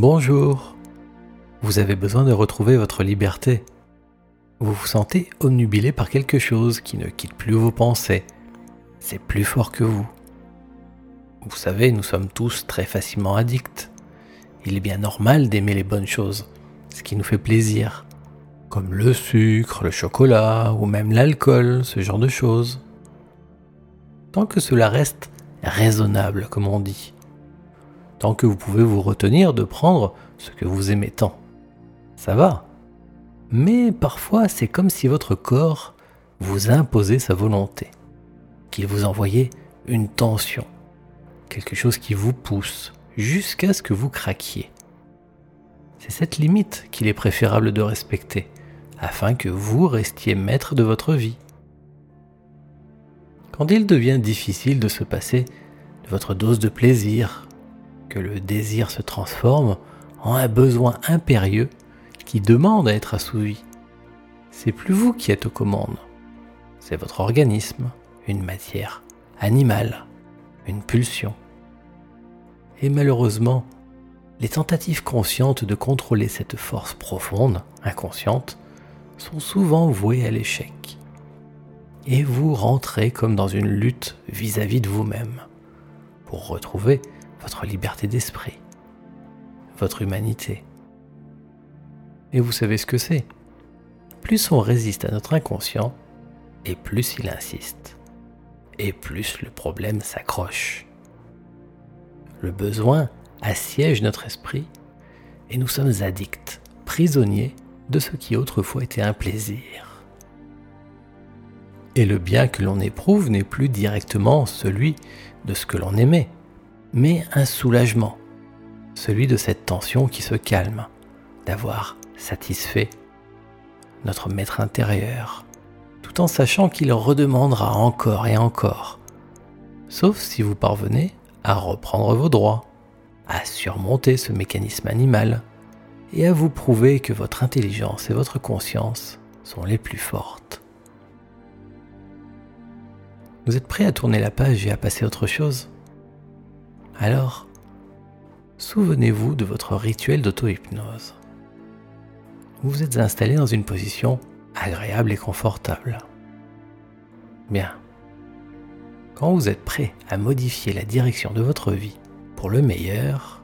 Bonjour. Vous avez besoin de retrouver votre liberté. Vous vous sentez omnubilé par quelque chose qui ne quitte plus vos pensées. C'est plus fort que vous. Vous savez, nous sommes tous très facilement addicts. Il est bien normal d'aimer les bonnes choses, ce qui nous fait plaisir, comme le sucre, le chocolat ou même l'alcool, ce genre de choses. Tant que cela reste raisonnable, comme on dit tant que vous pouvez vous retenir de prendre ce que vous aimez tant. Ça va. Mais parfois, c'est comme si votre corps vous imposait sa volonté, qu'il vous envoyait une tension, quelque chose qui vous pousse jusqu'à ce que vous craquiez. C'est cette limite qu'il est préférable de respecter, afin que vous restiez maître de votre vie. Quand il devient difficile de se passer de votre dose de plaisir, que le désir se transforme en un besoin impérieux qui demande à être assouvi. C'est plus vous qui êtes aux commandes, c'est votre organisme, une matière animale, une pulsion. Et malheureusement, les tentatives conscientes de contrôler cette force profonde, inconsciente, sont souvent vouées à l'échec. Et vous rentrez comme dans une lutte vis-à-vis de vous-même, pour retrouver votre liberté d'esprit, votre humanité. Et vous savez ce que c'est. Plus on résiste à notre inconscient, et plus il insiste, et plus le problème s'accroche. Le besoin assiège notre esprit, et nous sommes addicts, prisonniers de ce qui autrefois était un plaisir. Et le bien que l'on éprouve n'est plus directement celui de ce que l'on aimait, mais un soulagement, celui de cette tension qui se calme, d'avoir satisfait notre maître intérieur, tout en sachant qu'il redemandera encore et encore, sauf si vous parvenez à reprendre vos droits, à surmonter ce mécanisme animal, et à vous prouver que votre intelligence et votre conscience sont les plus fortes. Vous êtes prêt à tourner la page et à passer à autre chose? Alors, souvenez-vous de votre rituel d'auto-hypnose. Vous vous êtes installé dans une position agréable et confortable. Bien. Quand vous êtes prêt à modifier la direction de votre vie pour le meilleur,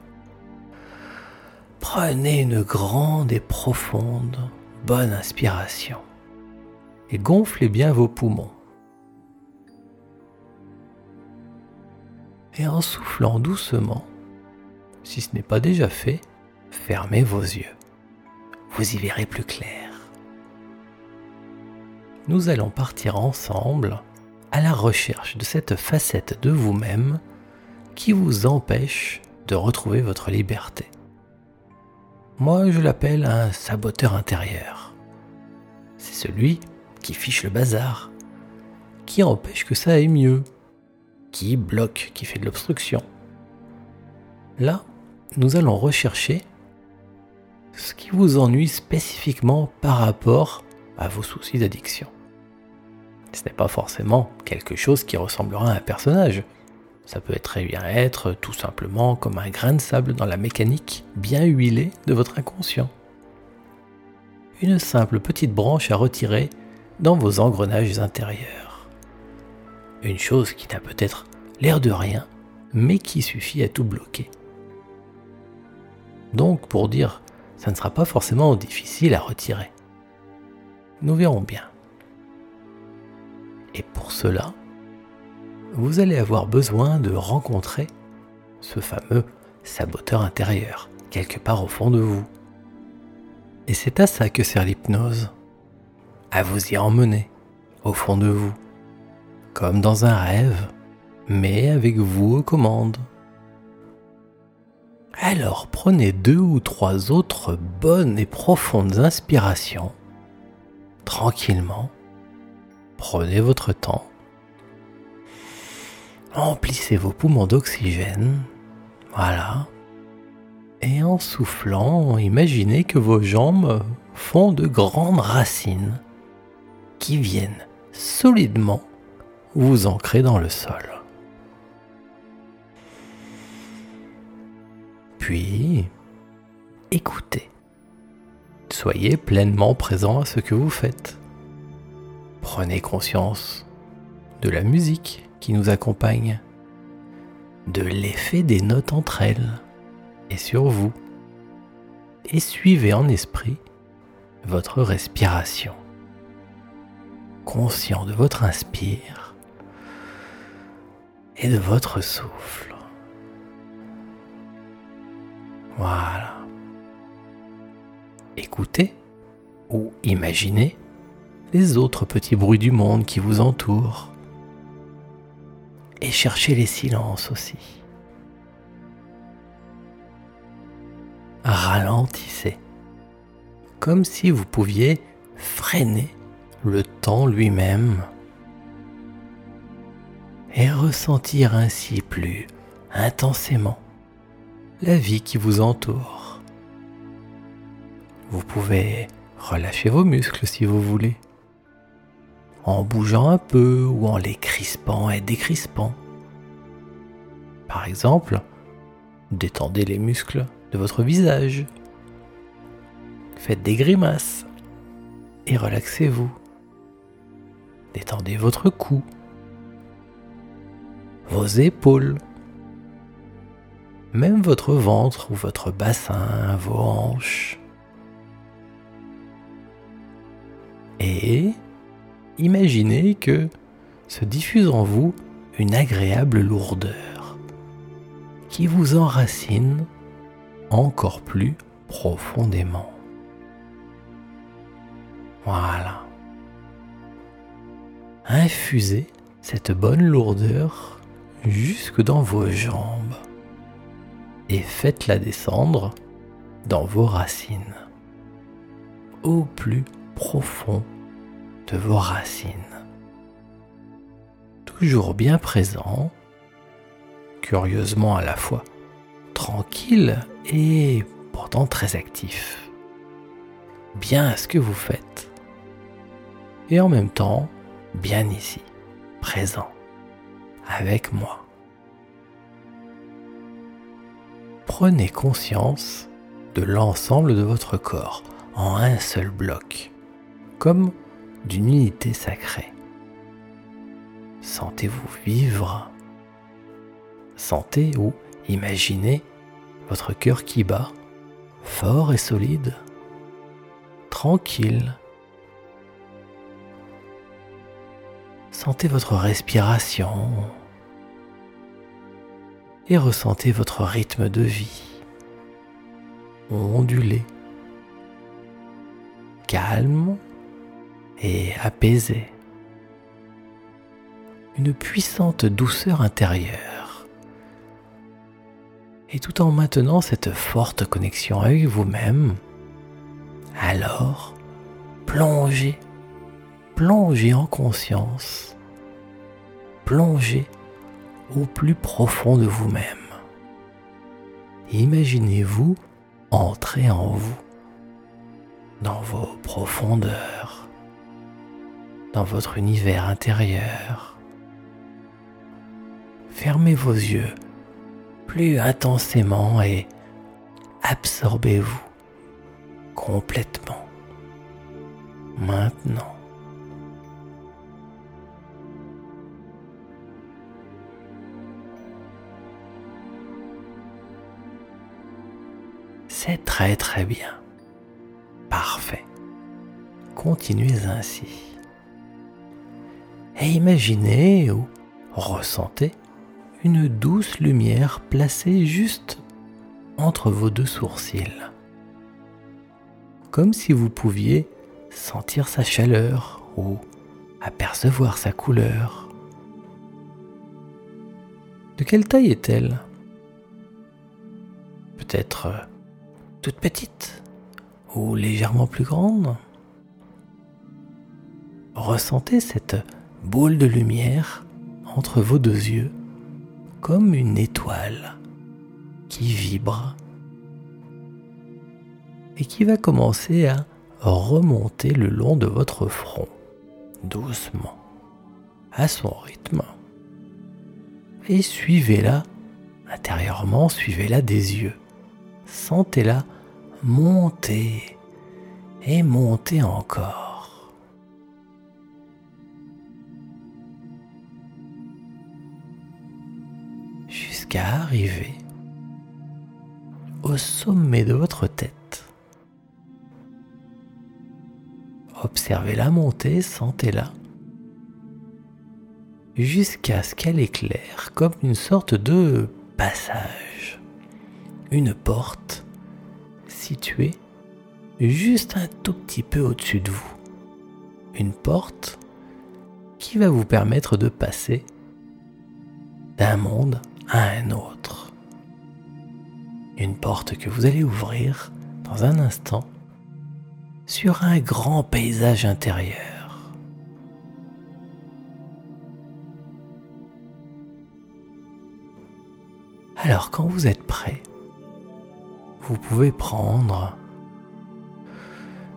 prenez une grande et profonde bonne inspiration et gonflez bien vos poumons. Et en soufflant doucement, si ce n'est pas déjà fait, fermez vos yeux. Vous y verrez plus clair. Nous allons partir ensemble à la recherche de cette facette de vous-même qui vous empêche de retrouver votre liberté. Moi, je l'appelle un saboteur intérieur. C'est celui qui fiche le bazar, qui empêche que ça aille mieux, qui bloque, qui fait de l'obstruction. Là, nous allons rechercher ce qui vous ennuie spécifiquement par rapport à vos soucis d'addiction. Ce n'est pas forcément quelque chose qui ressemblera à un personnage. Ça peut très bien être tout simplement comme un grain de sable dans la mécanique bien huilée de votre inconscient. Une simple petite branche à retirer dans vos engrenages intérieurs. Une chose qui n'a peut-être l'air de rien, mais qui suffit à tout bloquer. Donc, pour dire, ça ne sera pas forcément difficile à retirer. Nous verrons bien. Et pour cela, vous allez avoir besoin de rencontrer ce fameux saboteur intérieur, quelque part au fond de vous. Et c'est à ça que sert l'hypnose, à vous y emmener, au fond de vous comme dans un rêve, mais avec vous aux commandes. Alors prenez deux ou trois autres bonnes et profondes inspirations, tranquillement. Prenez votre temps. Emplissez vos poumons d'oxygène. Voilà. Et en soufflant, imaginez que vos jambes font de grandes racines qui viennent solidement vous ancrez dans le sol. Puis, écoutez. Soyez pleinement présent à ce que vous faites. Prenez conscience de la musique qui nous accompagne, de l'effet des notes entre elles et sur vous, et suivez en esprit votre respiration. Conscient de votre inspire et de votre souffle. Voilà. Écoutez ou imaginez les autres petits bruits du monde qui vous entourent. Et cherchez les silences aussi. Ralentissez, comme si vous pouviez freiner le temps lui-même et ressentir ainsi plus intensément la vie qui vous entoure. Vous pouvez relâcher vos muscles si vous voulez, en bougeant un peu ou en les crispant et décrispant. Par exemple, détendez les muscles de votre visage. Faites des grimaces et relaxez-vous. Détendez votre cou, vos épaules, même votre ventre ou votre bassin, vos hanches. Et imaginez que se diffuse en vous une agréable lourdeur qui vous enracine encore plus profondément. Voilà. Infusez cette bonne lourdeur jusque dans vos jambes et faites-la descendre dans vos racines, au plus profond de vos racines. Toujours bien présent, curieusement à la fois tranquille et pourtant très actif. Bien à ce que vous faites. Et en même temps, bien ici, présent, avec moi. Prenez conscience de l'ensemble de votre corps en un seul bloc, comme d'une unité sacrée. Sentez-vous vivre. Sentez ou imaginez votre cœur qui bat, fort et solide, tranquille. Sentez votre respiration. Et ressentez votre rythme de vie. Ondulé, calme et apaisé. Une puissante douceur intérieure. Et tout en maintenant cette forte connexion avec vous-même, alors plongez, plongez en conscience, plongez au plus profond de vous-même. Imaginez-vous entrer en vous, dans vos profondeurs, dans votre univers intérieur. Fermez vos yeux plus intensément et absorbez-vous complètement. Maintenant. C'est très très bien. Parfait. Continuez ainsi. Et imaginez ou ressentez une douce lumière placée juste entre vos deux sourcils. Comme si vous pouviez sentir sa chaleur ou apercevoir sa couleur. De quelle taille est-elle? Peut-être euh, petite ou légèrement plus grande Ressentez cette boule de lumière entre vos deux yeux comme une étoile qui vibre et qui va commencer à remonter le long de votre front, doucement, à son rythme. Et suivez-la intérieurement, suivez-la des yeux. Sentez-la montez et montez encore. Jusqu'à arriver au sommet de votre tête. Observez la montée, sentez-la, jusqu'à ce qu'elle éclaire comme une sorte de passage, une porte située juste un tout petit peu au-dessus de vous. Une porte qui va vous permettre de passer d'un monde à un autre une porte que vous allez ouvrir dans un instant sur un grand paysage intérieur. Alors quand vous êtes prêt, vous pouvez prendre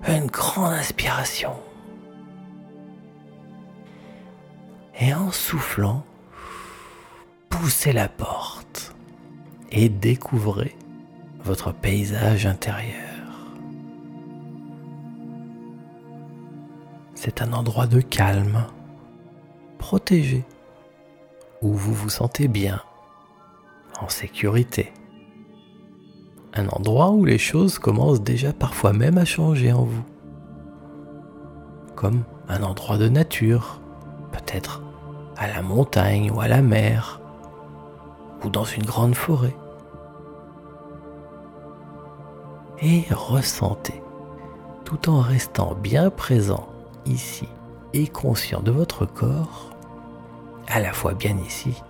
une grande inspiration. Et en soufflant, poussez la porte et découvrez votre paysage intérieur. C'est un endroit de calme, protégé, où vous vous sentez bien, en sécurité. Un endroit où les choses commencent déjà parfois même à changer en vous. Comme un endroit de nature, peut-être à la montagne ou à la mer, ou dans une grande forêt. et ressentez, tout en restant bien présent ici et conscient de votre corps, à la fois bien ici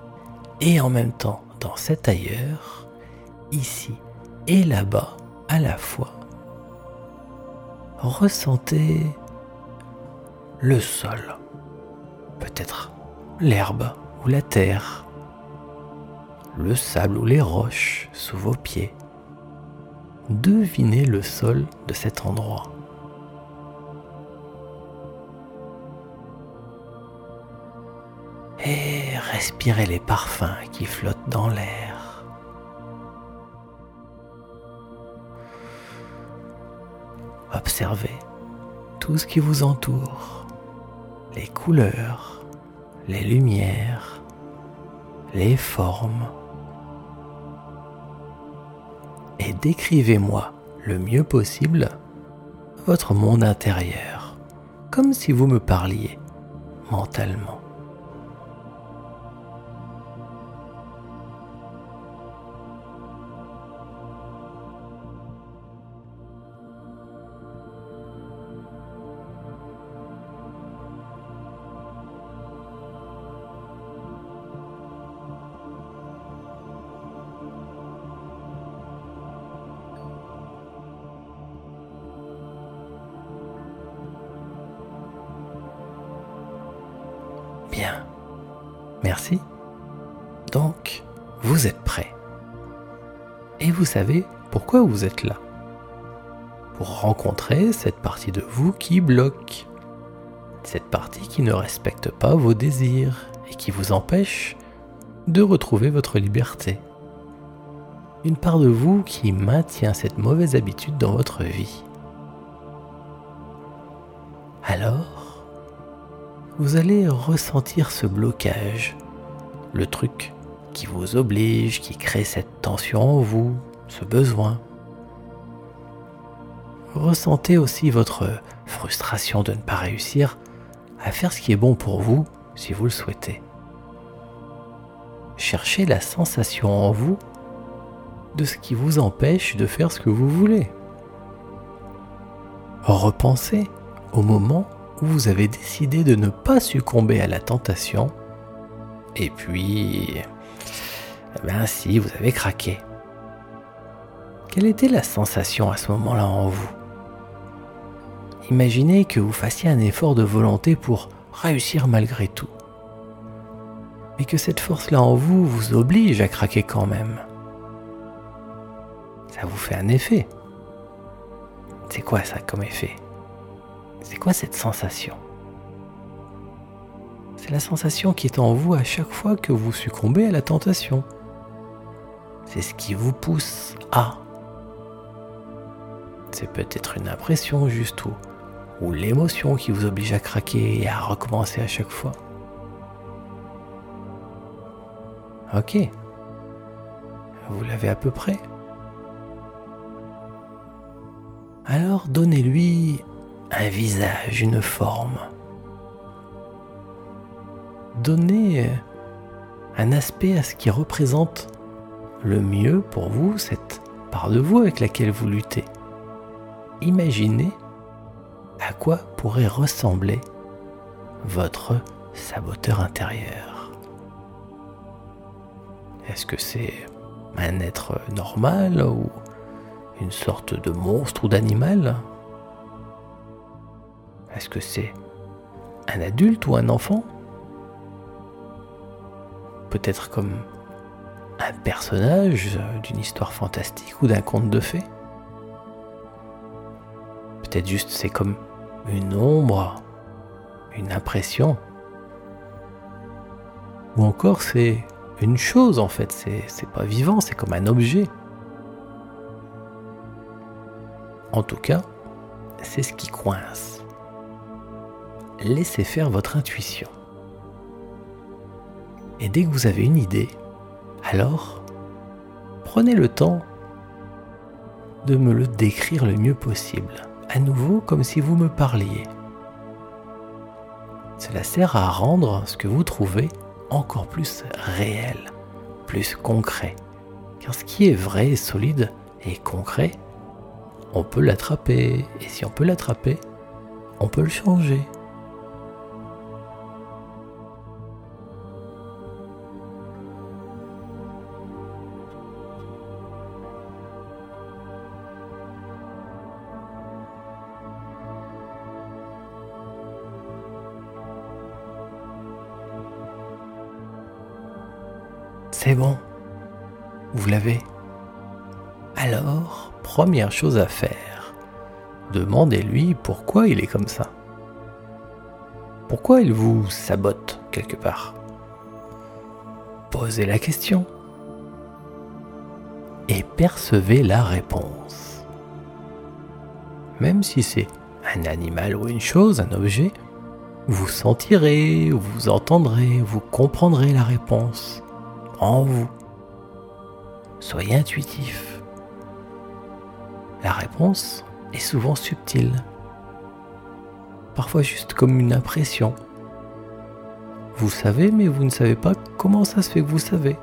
et en même temps dans cet ailleurs, ici et là-bas à la fois. Ressentez le sol, peut-être l'herbe ou la terre, le sable ou les roches sous vos pieds devinez le sol de cet endroit. Et respirez les parfums qui flottent dans l'air. Observez tout ce qui vous entoure, les couleurs, les lumières, les formes et décrivez-moi le mieux possible votre monde intérieur, comme si vous me parliez mentalement. Donc, vous êtes prêt. Et vous savez pourquoi vous êtes là. Pour rencontrer cette partie de vous qui bloque. Cette partie qui ne respecte pas vos désirs et qui vous empêche de retrouver votre liberté. Une part de vous qui maintient cette mauvaise habitude dans votre vie. Alors, vous allez ressentir ce blocage, le truc qui vous oblige, qui crée cette tension en vous, ce besoin. Ressentez aussi votre frustration de ne pas réussir à faire ce qui est bon pour vous si vous le souhaitez. Cherchez la sensation en vous de ce qui vous empêche de faire ce que vous voulez. Repensez au moment où vous avez décidé de ne pas succomber à la tentation, et puis, eh ben si, vous avez craqué. Quelle était la sensation à ce moment-là en vous? Imaginez que vous fassiez un effort de volonté pour réussir malgré tout. Mais que cette force-là en vous vous oblige à craquer quand même. Ça vous fait un effet. C'est quoi ça comme effet? C'est quoi cette sensation? C'est la sensation qui est en vous à chaque fois que vous succombez à la tentation. C'est ce qui vous pousse à. C'est peut-être une impression juste ou, l'émotion qui vous oblige à craquer et à recommencer à chaque fois. Ok. Vous l'avez à peu près. Alors donnez-lui un visage, une forme. Donnez un aspect à ce qui représente le mieux pour vous cette part de vous avec laquelle vous luttez. Imaginez à quoi pourrait ressembler votre saboteur intérieur. Est-ce que c'est un être normal ou une sorte de monstre ou d'animal? Est-ce que c'est un adulte ou un enfant? Peut-être comme un personnage d'une histoire fantastique ou d'un conte de fées Peut-être juste c'est comme une ombre, une impression. Ou encore c'est une chose en fait, c'est pas vivant, c'est comme un objet. En tout cas, c'est ce qui coince. Laissez faire votre intuition. Et dès que vous avez une idée, alors prenez le temps de me le décrire le mieux possible, à nouveau comme si vous me parliez. Cela sert à rendre ce que vous trouvez encore plus réel, plus concret. Car ce qui est vrai solide et concret, on peut l'attraper. Et si on peut l'attraper, on peut le changer. C'est bon, vous l'avez. Alors, première chose à faire, demandez-lui pourquoi il est comme ça. Pourquoi il vous sabote quelque part? Posez la question et percevez la réponse. Même si c'est un animal ou une chose, un objet, vous sentirez, vous entendrez, vous comprendrez la réponse en vous. Soyez intuitif. La réponse est souvent subtile, parfois juste comme une impression. Vous savez, mais vous ne savez pas comment ça se fait que vous savez.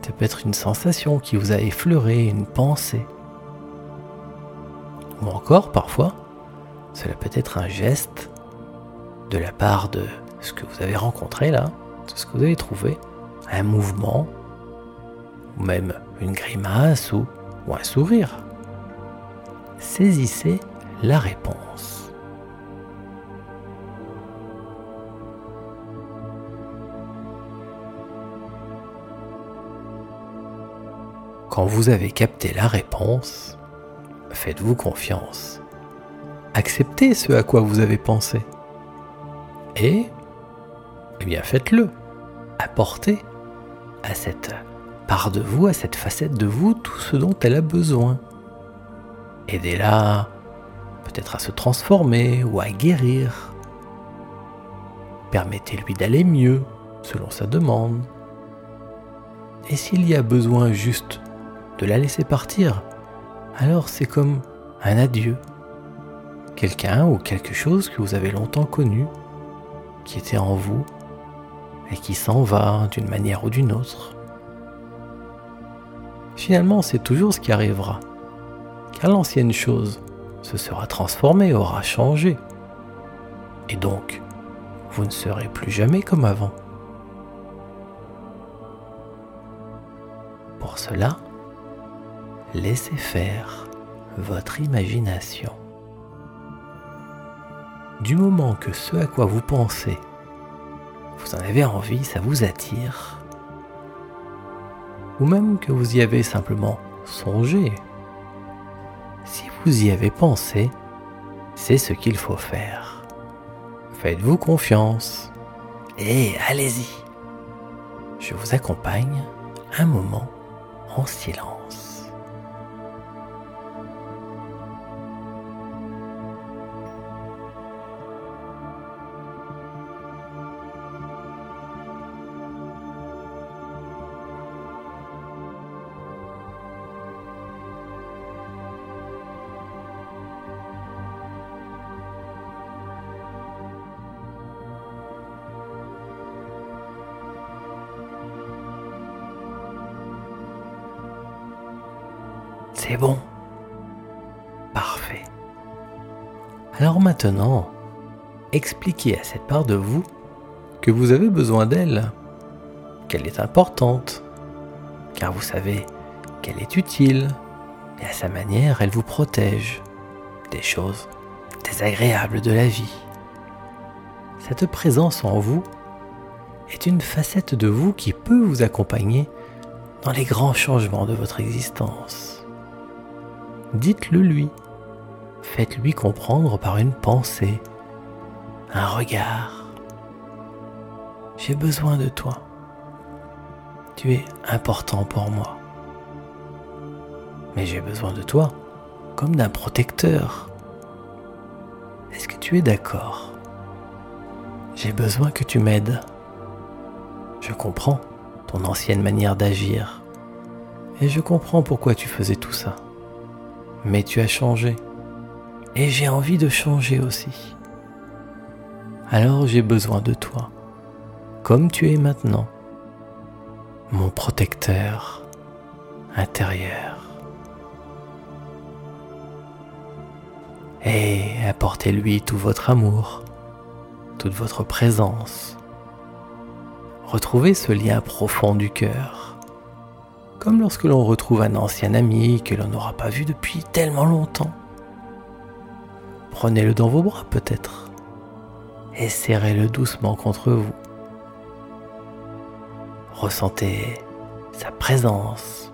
Ça peut être une sensation qui vous a effleuré, une pensée. Ou encore, parfois, cela peut être un geste de la part de ce que vous avez rencontré là, de ce que vous avez trouvé, un mouvement, ou même une grimace ou, un sourire. Saisissez la réponse. Quand vous avez capté la réponse, faites-vous confiance. Acceptez ce à quoi vous avez pensé. Et, eh bien, faites-le. Apportez à cette part de vous, à cette facette de vous, tout ce dont elle a besoin. Aidez-la peut-être à se transformer ou à guérir. Permettez-lui d'aller mieux selon sa demande. Et s'il y a besoin juste de la laisser partir, alors c'est comme un adieu. Quelqu'un ou quelque chose que vous avez longtemps connu, qui était en vous et qui s'en va d'une manière ou d'une autre. Finalement, c'est toujours ce qui arrivera, car l'ancienne chose se sera transformée, aura changé. Et donc, vous ne serez plus jamais comme avant. Pour cela, laissez faire votre imagination. Du moment que ce à quoi vous pensez vous en avez envie, ça vous attire, ou même que vous y avez simplement songé, si vous y avez pensé, c'est ce qu'il faut faire. Faites-vous confiance et allez-y. Je vous accompagne un moment en silence. C'est bon. Parfait. Alors maintenant, expliquez à cette part de vous que vous avez besoin d'elle, qu'elle est importante, car vous savez qu'elle est utile, et à sa manière, elle vous protège des choses désagréables de la vie. Cette présence en vous est une facette de vous qui peut vous accompagner dans les grands changements de votre existence. Dites-le lui. Faites-lui comprendre par une pensée, un regard. J'ai besoin de toi. Tu es important pour moi. Mais j'ai besoin de toi comme d'un protecteur. Est-ce que tu es d'accord? J'ai besoin que tu m'aides. Je comprends ton ancienne manière d'agir. Et je comprends pourquoi tu faisais tout ça. Mais tu as changé. Et j'ai envie de changer aussi. Alors j'ai besoin de toi, comme tu es maintenant, mon protecteur intérieur. Et apportez-lui tout votre amour, toute votre présence. Retrouvez ce lien profond du cœur, comme lorsque l'on retrouve un ancien ami que l'on n'aura pas vu depuis tellement longtemps. Prenez-le dans vos bras peut-être et serrez-le doucement contre vous. Ressentez sa présence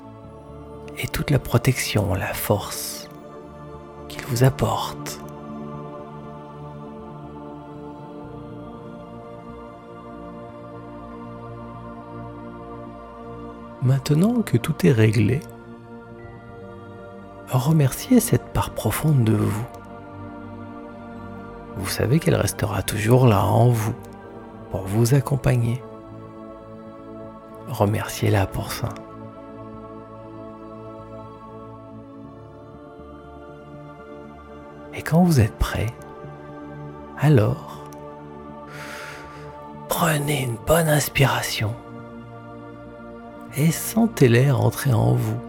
et toute la protection, la force qu'il vous apporte. Maintenant que tout est réglé, remerciez cette part profonde de vous vous savez qu'elle restera toujours là en vous pour vous accompagner. Remerciez-la pour ça. Et quand vous êtes prêt, alors prenez une bonne inspiration et sentez l'air entrer en vous.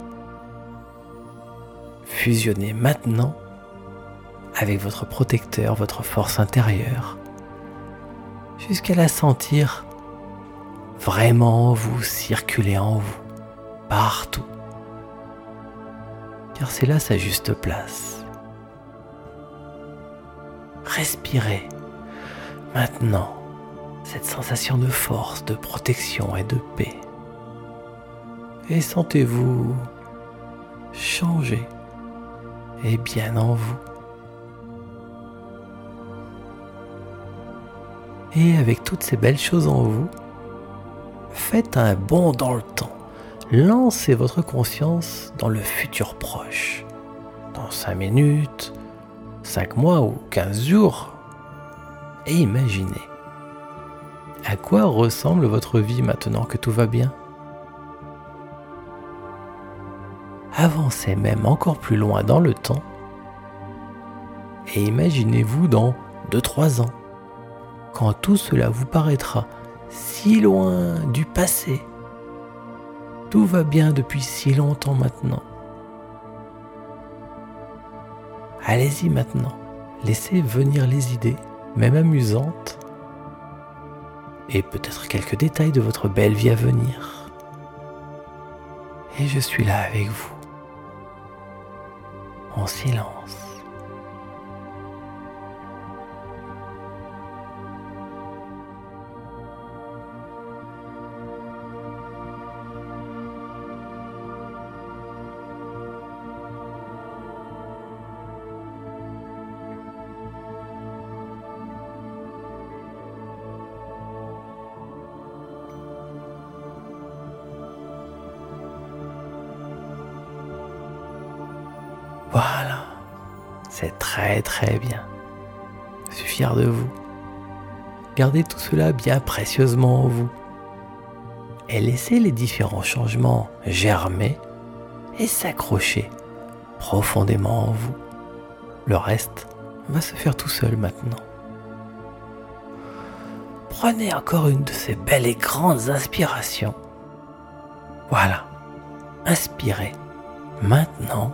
Fusionnez maintenant avec votre protecteur, votre force intérieure, jusqu'à la sentir vraiment en vous, circuler en vous, partout. Car c'est là sa juste place. Respirez maintenant cette sensation de force, de protection et de paix. Et sentez-vous changer et bien en vous. Et avec toutes ces belles choses en vous, faites un bond dans le temps. Lancez votre conscience dans le futur proche. Dans 5 minutes, 5 mois ou 15 jours. Et imaginez. À quoi ressemble votre vie maintenant que tout va bien Avancez même encore plus loin dans le temps et imaginez-vous dans 2-3 ans quand tout cela vous paraîtra si loin du passé. Tout va bien depuis si longtemps maintenant. Allez-y maintenant, laissez venir les idées, même amusantes, et peut-être quelques détails de votre belle vie à venir. Et je suis là avec vous, en silence. Très bien. Je suis fier de vous. Gardez tout cela bien précieusement en vous. Et laissez les différents changements germer et s'accrocher profondément en vous. Le reste va se faire tout seul maintenant. Prenez encore une de ces belles et grandes inspirations. Voilà, inspirez maintenant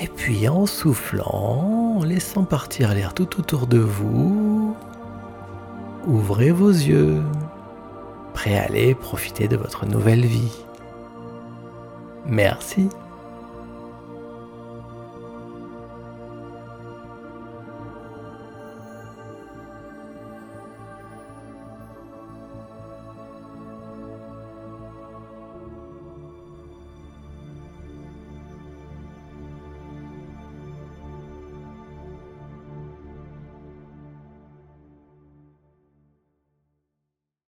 Et puis en soufflant, en laissant partir l'air tout autour de vous, ouvrez vos yeux, prêt à aller profiter de votre nouvelle vie. Merci.